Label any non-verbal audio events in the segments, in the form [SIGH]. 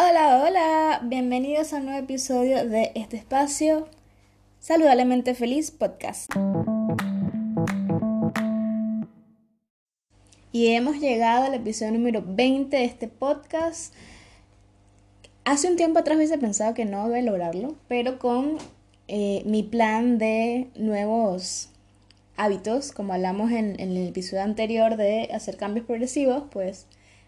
Hola, hola, bienvenidos a un nuevo episodio de este espacio Saludablemente Feliz Podcast. Y hemos llegado al episodio número 20 de este podcast. Hace un tiempo atrás hubiese pensado que no iba a lograrlo, pero con eh, mi plan de nuevos hábitos, como hablamos en, en el episodio anterior de hacer cambios progresivos, pues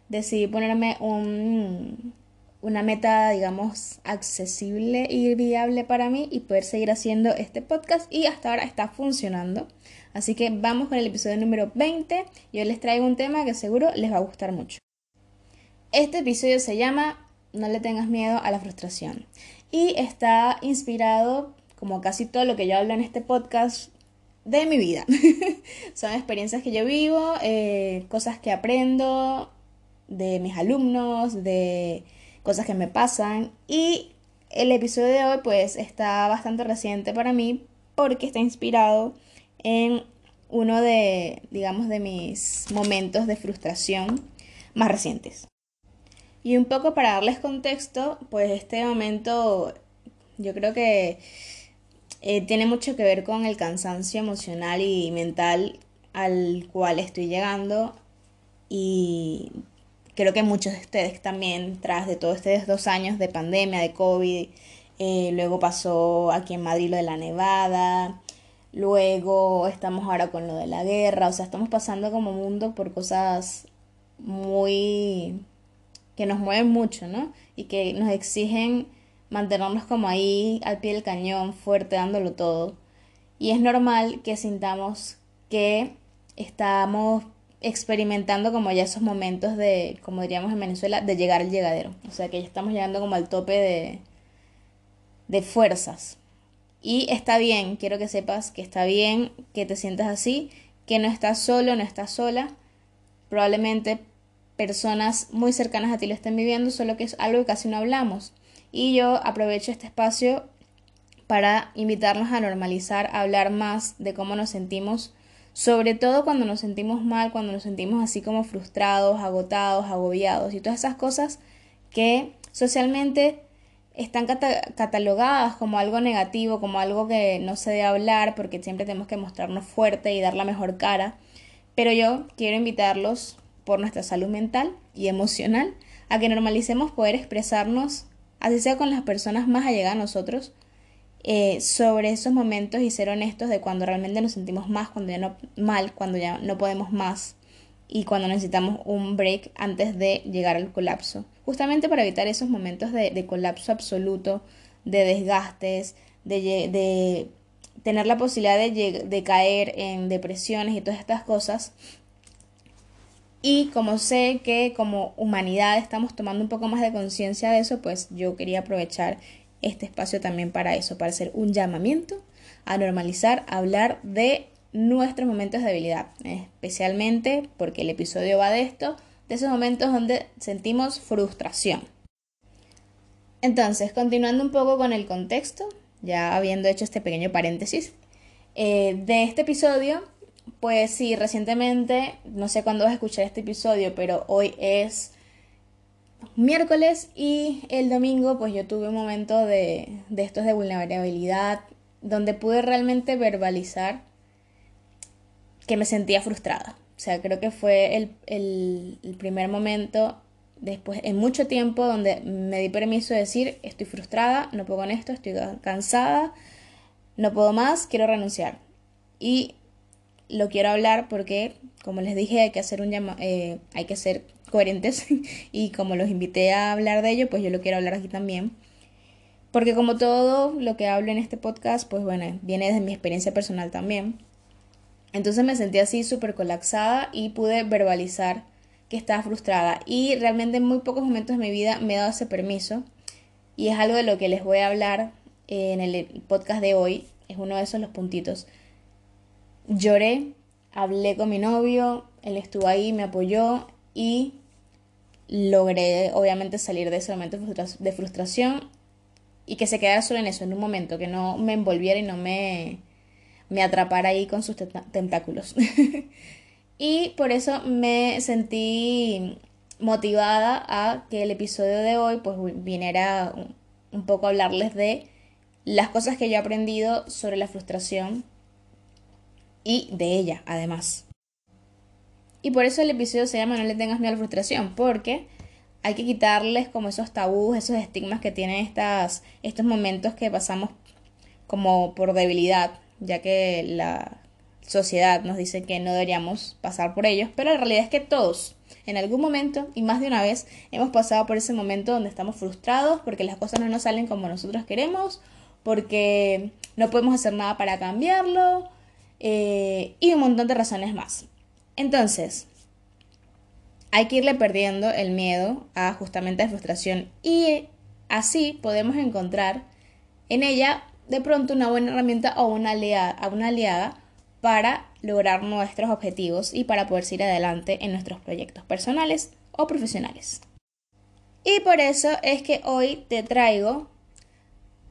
decidí ponerme un, una meta, digamos, accesible y viable para mí y poder seguir haciendo este podcast y hasta ahora está funcionando. Así que vamos con el episodio número 20 y hoy les traigo un tema que seguro les va a gustar mucho. Este episodio se llama No le tengas miedo a la frustración y está inspirado, como casi todo lo que yo hablo en este podcast, de mi vida. [LAUGHS] Son experiencias que yo vivo, eh, cosas que aprendo de mis alumnos, de cosas que me pasan y el episodio de hoy pues está bastante reciente para mí porque está inspirado en uno de, digamos, de mis momentos de frustración más recientes. Y un poco para darles contexto, pues este momento yo creo que eh, tiene mucho que ver con el cansancio emocional y mental al cual estoy llegando y creo que muchos de ustedes también, tras de todos estos dos años de pandemia, de COVID, eh, luego pasó aquí en Madrid lo de la nevada, luego estamos ahora con lo de la guerra, o sea, estamos pasando como mundo por cosas muy que nos mueven mucho, ¿no? Y que nos exigen mantenernos como ahí al pie del cañón, fuerte, dándolo todo. Y es normal que sintamos que estamos experimentando como ya esos momentos de, como diríamos en Venezuela, de llegar al llegadero. O sea que ya estamos llegando como al tope de, de fuerzas. Y está bien, quiero que sepas que está bien que te sientas así, que no estás solo, no estás sola. Probablemente personas muy cercanas a ti lo estén viviendo, solo que es algo que casi no hablamos. Y yo aprovecho este espacio para invitarnos a normalizar, a hablar más de cómo nos sentimos sobre todo cuando nos sentimos mal, cuando nos sentimos así como frustrados, agotados, agobiados y todas esas cosas que socialmente están catalogadas como algo negativo, como algo que no se debe hablar porque siempre tenemos que mostrarnos fuerte y dar la mejor cara. Pero yo quiero invitarlos por nuestra salud mental y emocional a que normalicemos poder expresarnos, así sea con las personas más allegadas a nosotros, eh, sobre esos momentos y ser honestos de cuando realmente nos sentimos más, cuando ya no, mal, cuando ya no podemos más y cuando necesitamos un break antes de llegar al colapso. Justamente para evitar esos momentos de, colapso absoluto, de desgastes, de, de tener la posibilidad de, de caer en depresiones y todas estas cosas. Y como sé que como humanidad estamos tomando un poco más de conciencia de eso, pues yo quería aprovechar este espacio también para eso, para hacer un llamamiento a normalizar, hablar de nuestros momentos de debilidad, especialmente porque el episodio va de esto, de esos momentos donde sentimos frustración. Entonces, continuando un poco con el contexto, ya habiendo hecho este pequeño paréntesis, eh, de este episodio, pues sí, recientemente, no sé cuándo vas a escuchar este episodio, pero hoy es miércoles y el domingo pues yo tuve un momento de, de estos de vulnerabilidad donde pude realmente verbalizar que me sentía frustrada. O sea, creo que fue el, el, primer momento después, en mucho tiempo, donde me di permiso de decir, estoy frustrada, no puedo con esto, estoy cansada, no puedo más, quiero renunciar. Y lo quiero hablar porque, como les dije, hay que hacer un llama eh, hay que ser coherentes [LAUGHS] y como los invité a hablar de ello, pues yo lo quiero hablar aquí también. Porque como todo lo que hablo en este podcast, pues bueno, viene desde mi experiencia personal también. Entonces me sentí así súper colapsada y pude verbalizar que estaba frustrada. Y realmente en muy pocos momentos de mi vida me he dado ese permiso. Y es algo de lo que les voy a hablar en el podcast de hoy. Es uno de esos los puntitos. Lloré, hablé con mi novio, él estuvo ahí, me apoyó y logré obviamente salir de ese momento de frustración y que se quedara solo en eso, en un momento, que no me envolviera y no me, me atrapara ahí con sus tentáculos. [LAUGHS] y por eso me sentí motivada a que el episodio de hoy pues viniera un, un poco a hablarles de las cosas que yo he aprendido sobre la frustración y de ella además. Y por eso el episodio se llama No le tengas miedo a la frustración, porque hay que quitarles como esos tabús, esos estigmas que tienen estas, estos momentos que pasamos como por debilidad, ya que la sociedad nos dice que no deberíamos pasar por ellos, pero la realidad es que todos, en algún momento y más de una vez, hemos pasado por ese momento donde estamos frustrados porque las cosas no nos salen como nosotros queremos, porque no podemos hacer nada para cambiarlo eh, y un montón de razones más. Entonces, hay que irle perdiendo el miedo a justamente la frustración y así podemos encontrar en ella de pronto una buena herramienta o una aliada, una aliada para lograr nuestros objetivos y para poder ir adelante en nuestros proyectos personales o profesionales. Y por eso es que hoy te traigo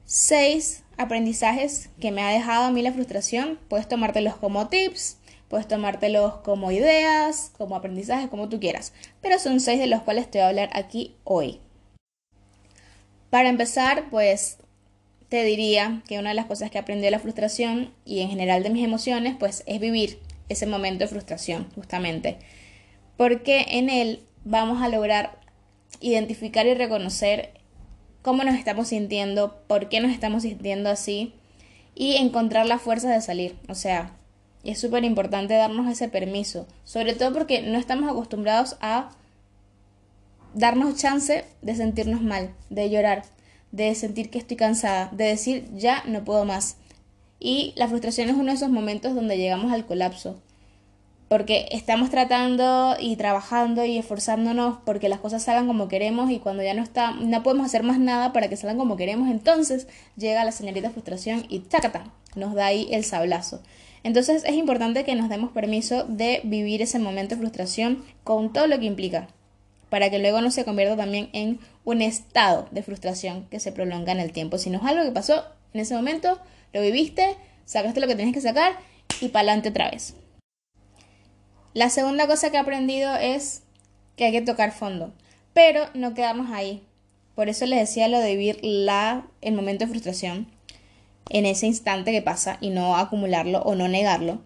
seis aprendizajes que me ha dejado a mí la frustración. Puedes tomártelos como tips, puedes tomártelos como ideas, como aprendizajes, como tú quieras. Pero son seis de los cuales te voy a hablar aquí hoy. Para empezar, pues te diría que una de las cosas que aprendí de la frustración y en general de mis emociones, pues es vivir ese momento de frustración, justamente. Porque en él vamos a lograr identificar y reconocer cómo nos estamos sintiendo, por qué nos estamos sintiendo así y encontrar la fuerza de salir. O sea, es súper importante darnos ese permiso, sobre todo porque no estamos acostumbrados a darnos chance de sentirnos mal, de llorar de sentir que estoy cansada, de decir ya no puedo más. Y la frustración es uno de esos momentos donde llegamos al colapso. Porque estamos tratando y trabajando y esforzándonos porque las cosas salgan como queremos y cuando ya no está, no podemos hacer más nada para que salgan como queremos, entonces llega la señorita frustración y ¡tacata! nos da ahí el sablazo. Entonces es importante que nos demos permiso de vivir ese momento de frustración con todo lo que implica para que luego no se convierta también en un estado de frustración que se prolonga en el tiempo, sino es algo que pasó en ese momento, lo viviste, sacaste lo que tienes que sacar y para adelante otra vez. La segunda cosa que he aprendido es que hay que tocar fondo, pero no quedarnos ahí. Por eso les decía lo de vivir la, el momento de frustración en ese instante que pasa y no acumularlo o no negarlo.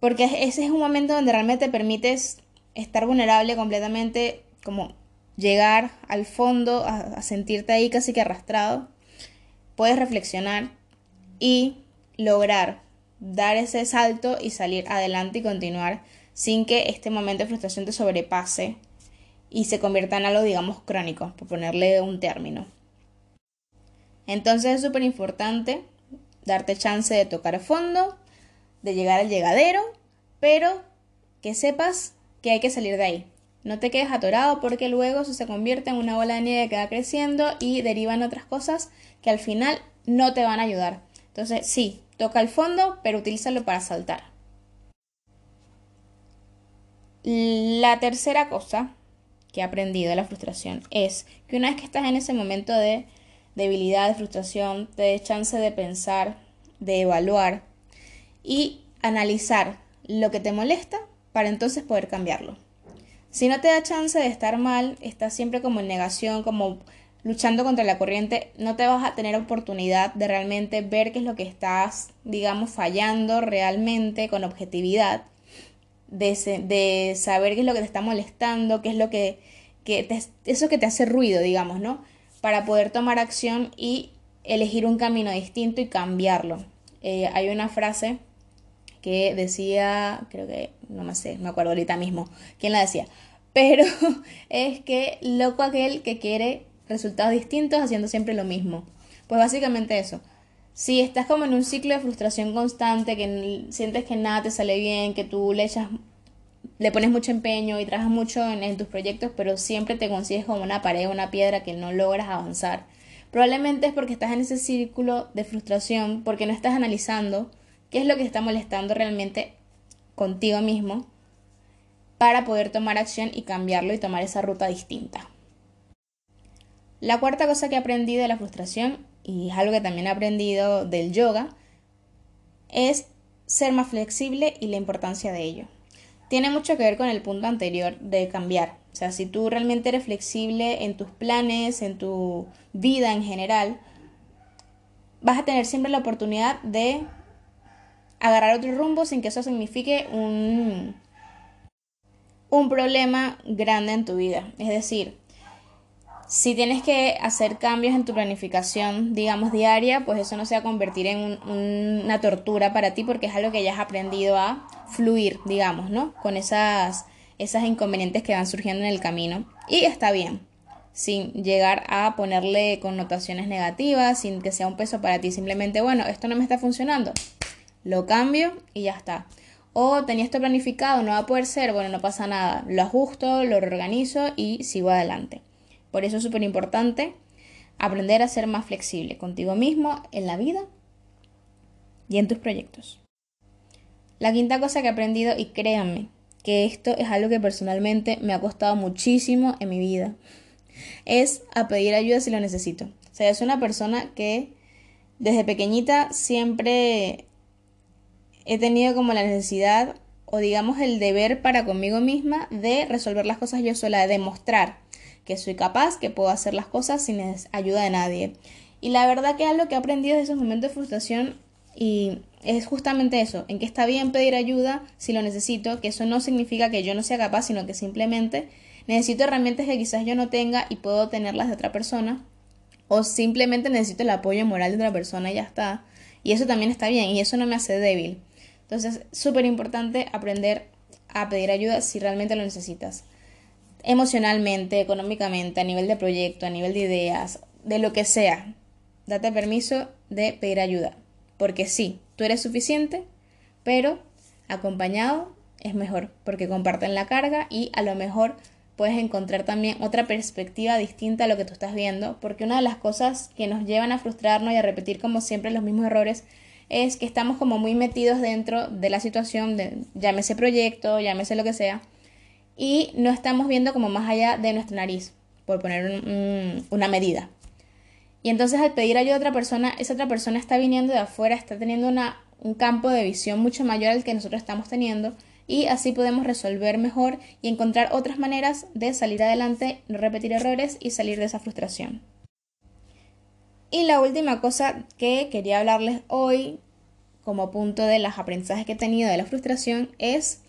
Porque ese es un momento donde realmente te permites estar vulnerable completamente, como llegar al fondo, a, sentirte ahí casi que arrastrado, puedes reflexionar y lograr dar ese salto y salir adelante y continuar sin que este momento de frustración te sobrepase y se convierta en algo, digamos, crónico, por ponerle un término. Entonces es súper importante darte chance de tocar a fondo, de llegar al llegadero, pero que sepas que hay que salir de ahí. No te quedes atorado porque luego eso se convierte en una bola de nieve que va creciendo y derivan otras cosas que al final no te van a ayudar. Entonces, sí, toca el fondo, pero utilízalo para saltar. La tercera cosa que he aprendido de la frustración es que una vez que estás en ese momento de debilidad, de frustración, te des chance de pensar, de evaluar y analizar lo que te molesta para entonces poder cambiarlo. Si no te da chance de estar mal, estás siempre como en negación, como luchando contra la corriente, no te vas a tener oportunidad de realmente ver qué es lo que estás, digamos, fallando realmente con objetividad, de, de saber qué es lo que te está molestando, qué es lo que, que eso que te hace ruido, digamos, ¿no? Para poder tomar acción y elegir un camino distinto y cambiarlo. Eh, hay una frase que decía, creo que, no me sé, me acuerdo ahorita mismo, quién la decía, [LAUGHS] pero es que loco aquel que quiere resultados distintos haciendo siempre lo mismo. Pues básicamente eso. Si estás como en un ciclo de frustración constante, que sientes que nada te sale bien, que tú le echas, le pones mucho empeño y trabajas mucho en, tus proyectos, pero siempre te consigues como una pared, una piedra que no logras avanzar. Probablemente es porque estás en ese círculo de frustración, porque no estás analizando qué es lo que está molestando realmente contigo mismo para poder tomar acción y cambiarlo y tomar esa ruta distinta. La cuarta cosa que he aprendido de la frustración, y es algo que también he aprendido del yoga, es ser más flexible y la importancia de ello. Tiene mucho que ver con el punto anterior de cambiar, O sea, si tú realmente eres flexible en tus planes, en tu vida en general, vas a tener siempre la oportunidad de agarrar otro rumbo sin que eso signifique un, un problema grande en tu vida. Es decir, si tienes que hacer cambios en tu planificación, digamos, diaria, pues eso no se va a convertir en una tortura para ti porque es algo que ya has aprendido a fluir, digamos, ¿no? Con esas, esas inconvenientes que van surgiendo en el camino. Y está bien, sin llegar a ponerle connotaciones negativas, sin que sea un peso para ti. Simplemente, bueno, esto no me está funcionando, lo cambio y ya está. O tenía esto planificado, no va a poder ser, bueno, no pasa nada, lo ajusto, lo reorganizo y sigo adelante. Por eso es súper importante aprender a ser más flexible contigo mismo en la vida y en tus proyectos. La quinta cosa que he aprendido, y créanme que esto es algo que personalmente me ha costado muchísimo en mi vida, es a pedir ayuda si lo necesito. O sea, es una persona que desde pequeñita siempre he tenido como la necesidad o digamos el deber para conmigo misma de resolver las cosas yo sola, de demostrar que soy capaz, que puedo hacer las cosas sin ayuda de nadie. Y la verdad que algo que he aprendido de esos momentos de frustración y es justamente eso, en que está bien pedir ayuda si lo necesito, que eso no significa que yo no sea capaz, sino que simplemente necesito herramientas que quizás yo no tenga y puedo tenerlas de otra persona, o simplemente necesito el apoyo moral de otra persona y ya está. Y eso también está bien y eso no me hace débil. Entonces, súper importante aprender a pedir ayuda si realmente lo necesitas emocionalmente, económicamente, a nivel de proyecto, a nivel de ideas, de lo que sea. Date permiso de pedir ayuda. Porque sí, tú eres suficiente, pero acompañado es mejor, porque comparten la carga y a lo mejor puedes encontrar también otra perspectiva distinta a lo que tú estás viendo, porque una de las cosas que nos llevan a frustrarnos y a repetir como siempre los mismos errores es que estamos como muy metidos dentro de la situación, de, llámese proyecto, llámese lo que sea, y no estamos viendo como más allá de nuestra nariz, por poner una medida. Y entonces al pedir ayuda a otra persona, esa otra persona está viniendo de afuera, está teniendo una, un campo de visión mucho mayor al que nosotros estamos teniendo y así podemos resolver mejor y encontrar otras maneras de salir adelante, no repetir errores y salir de esa frustración. Y la última cosa que quería hablarles hoy como punto de los aprendizajes que he tenido de la frustración es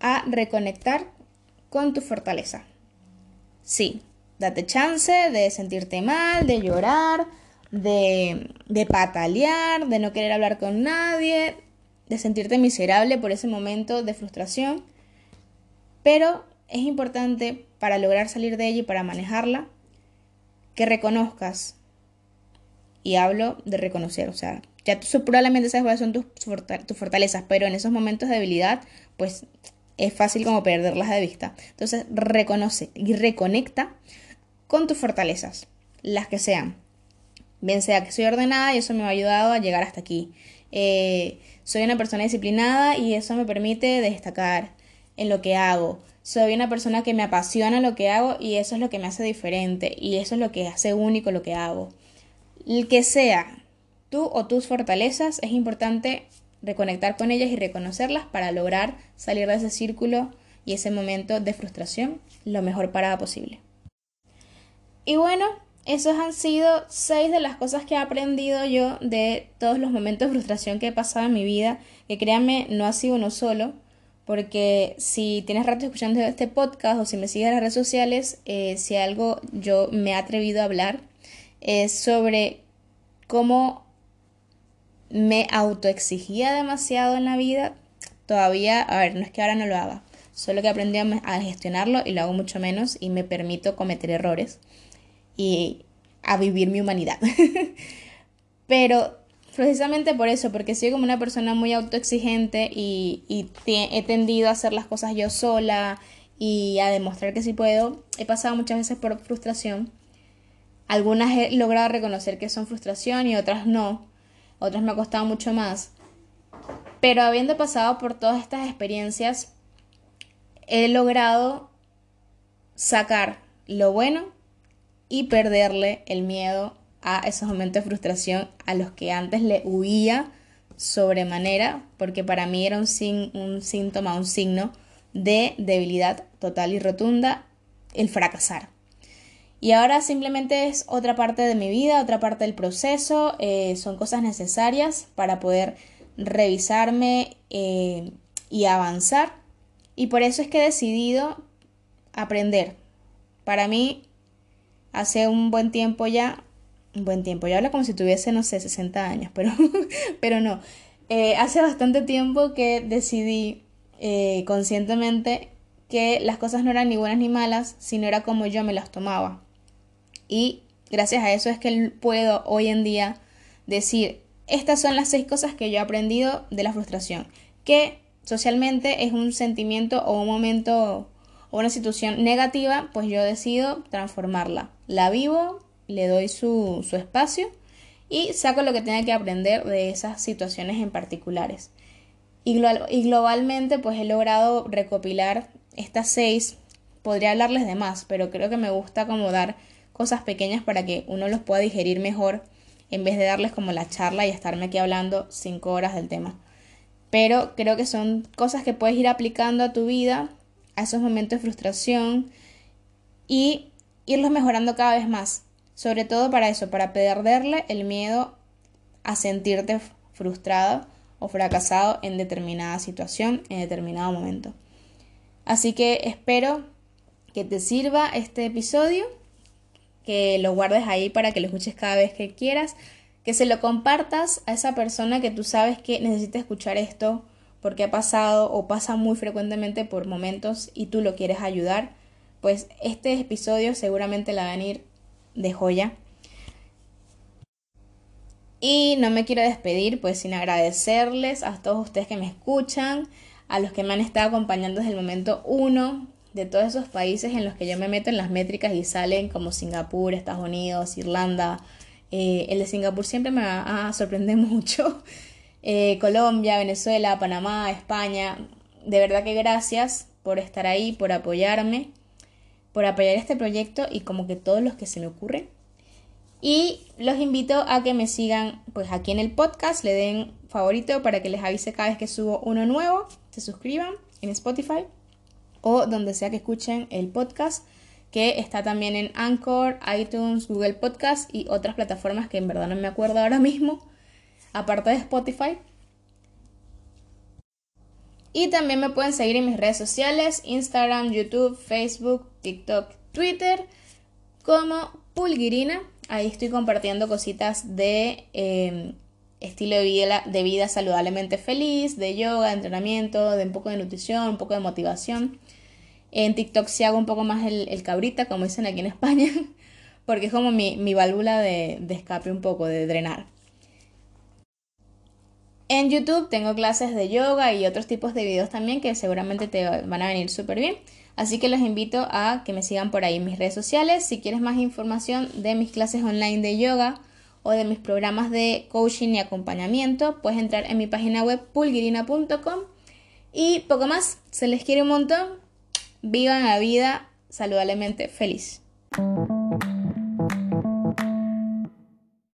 a reconectar con tu fortaleza. Sí, date chance de sentirte mal, de llorar, de, de patalear, de no querer hablar con nadie, de sentirte miserable por ese momento de frustración. Pero es importante para lograr salir de ella y para manejarla que reconozcas. Y hablo de reconocer, o sea, ya tú probablemente sabes cuáles son tus, fortalezas, pero en esos momentos de debilidad, pues es fácil como perderlas de vista. Entonces reconoce y reconecta con tus fortalezas, las que sean. Bien sea que soy ordenada y eso me ha ayudado a llegar hasta aquí. Eh, soy una persona disciplinada y eso me permite destacar en lo que hago. Soy una persona que me apasiona lo que hago y eso es lo que me hace diferente y eso es lo que hace único lo que hago. El que sea tú o tus fortalezas es importante reconectar con ellas y reconocerlas para lograr salir de ese círculo y ese momento de frustración lo mejor parada posible. Y bueno, esos han sido seis de las cosas que he aprendido yo de todos los momentos de frustración que he pasado en mi vida, que créanme, no ha sido uno solo, porque si tienes rato escuchando este podcast o si me sigues en las redes sociales, eh, si algo yo me he atrevido a hablar es sobre cómo me autoexigía demasiado en la vida, todavía, a ver, no es que ahora no lo haga, solo que aprendí a gestionarlo y lo hago mucho menos y me permito cometer errores y a vivir mi humanidad. [LAUGHS] Pero precisamente por eso, porque soy como una persona muy autoexigente y, y he tendido a hacer las cosas yo sola y a demostrar que sí puedo, he pasado muchas veces por frustración. Algunas he logrado reconocer que son frustración y otras no otras me ha costado mucho más. Pero habiendo pasado por todas estas experiencias, he logrado sacar lo bueno y perderle el miedo a esos momentos de frustración a los que antes le huía sobremanera, porque para mí era un, un síntoma, un signo de debilidad total y rotunda el fracasar. Y ahora simplemente es otra parte de mi vida, otra parte del proceso, eh, son cosas necesarias para poder revisarme eh, y avanzar. Y por eso es que he decidido aprender. Para mí, hace un buen tiempo ya, un buen tiempo, yo hablo como si tuviese, no sé, 60 años, pero, [LAUGHS] pero no. Eh, hace bastante tiempo que decidí conscientemente que las cosas no eran ni buenas ni malas, sino era como yo me las tomaba. Y gracias a eso es que puedo hoy en día decir, estas son las seis cosas que yo he aprendido de la frustración, que socialmente es un sentimiento o un momento o una situación negativa, pues yo decido transformarla. La vivo, le doy su, su espacio y saco lo que tenga que aprender de esas situaciones en particulares. Y, y globalmente, pues he logrado recopilar estas seis. Podría hablarles de más, pero creo que me gusta como dar cosas pequeñas para que uno los pueda digerir mejor en vez de darles como la charla y estarme aquí hablando cinco horas del tema. Pero creo que son cosas que puedes ir aplicando a tu vida, a esos momentos de frustración y irlos mejorando cada vez más. Sobre todo para eso, para perderle el miedo a sentirte frustrado o fracasado en determinada situación, en determinado momento. Así que espero que te sirva este episodio que lo guardes ahí para que lo escuches cada vez que quieras, que se lo compartas a esa persona que tú sabes que necesita escuchar esto porque ha pasado o pasa muy frecuentemente por momentos y tú lo quieres ayudar, pues este episodio seguramente la va a venir de joya. Y no me quiero despedir pues sin agradecerles a todos ustedes que me escuchan, a los que me han estado acompañando desde el momento uno, de todos esos países en los que yo me meto en las métricas y salen como Singapur, Estados Unidos, Irlanda. Eh, el de Singapur siempre me va a sorprender [LAUGHS] mucho. Eh, Colombia, Venezuela, Panamá, España. De verdad que gracias por estar ahí, por apoyarme, por apoyar este proyecto y como que todos los que se me ocurren. Y los invito a que me sigan pues aquí en el podcast, le den favorito para que les avise cada vez que subo uno nuevo, se suscriban en Spotify o donde sea que escuchen el podcast, que está también en Anchor, iTunes, Google Podcast y otras plataformas que en verdad no me acuerdo ahora mismo, aparte de Spotify. Y también me pueden seguir en mis redes sociales, Instagram, YouTube, Facebook, TikTok, Twitter, como Pulguirina. Ahí estoy compartiendo cositas de em, estilo de vida, de vida saludablemente feliz, de yoga, de entrenamiento, de un poco de nutrición, un poco de motivación. En TikTok sí hago un poco más el, cabrita, como dicen aquí en España, [LAUGHS] porque es como mi, válvula de, escape un poco, de drenar. En YouTube tengo clases de yoga y otros tipos de videos también que seguramente te van a venir súper bien. Así que los invito a que me sigan por ahí en mis redes sociales. Si quieres más información de mis clases online de yoga o de mis programas de coaching y acompañamiento, puedes entrar en mi página web pulgirina.com. Y poco más, se les quiere un montón vivan la vida saludablemente feliz.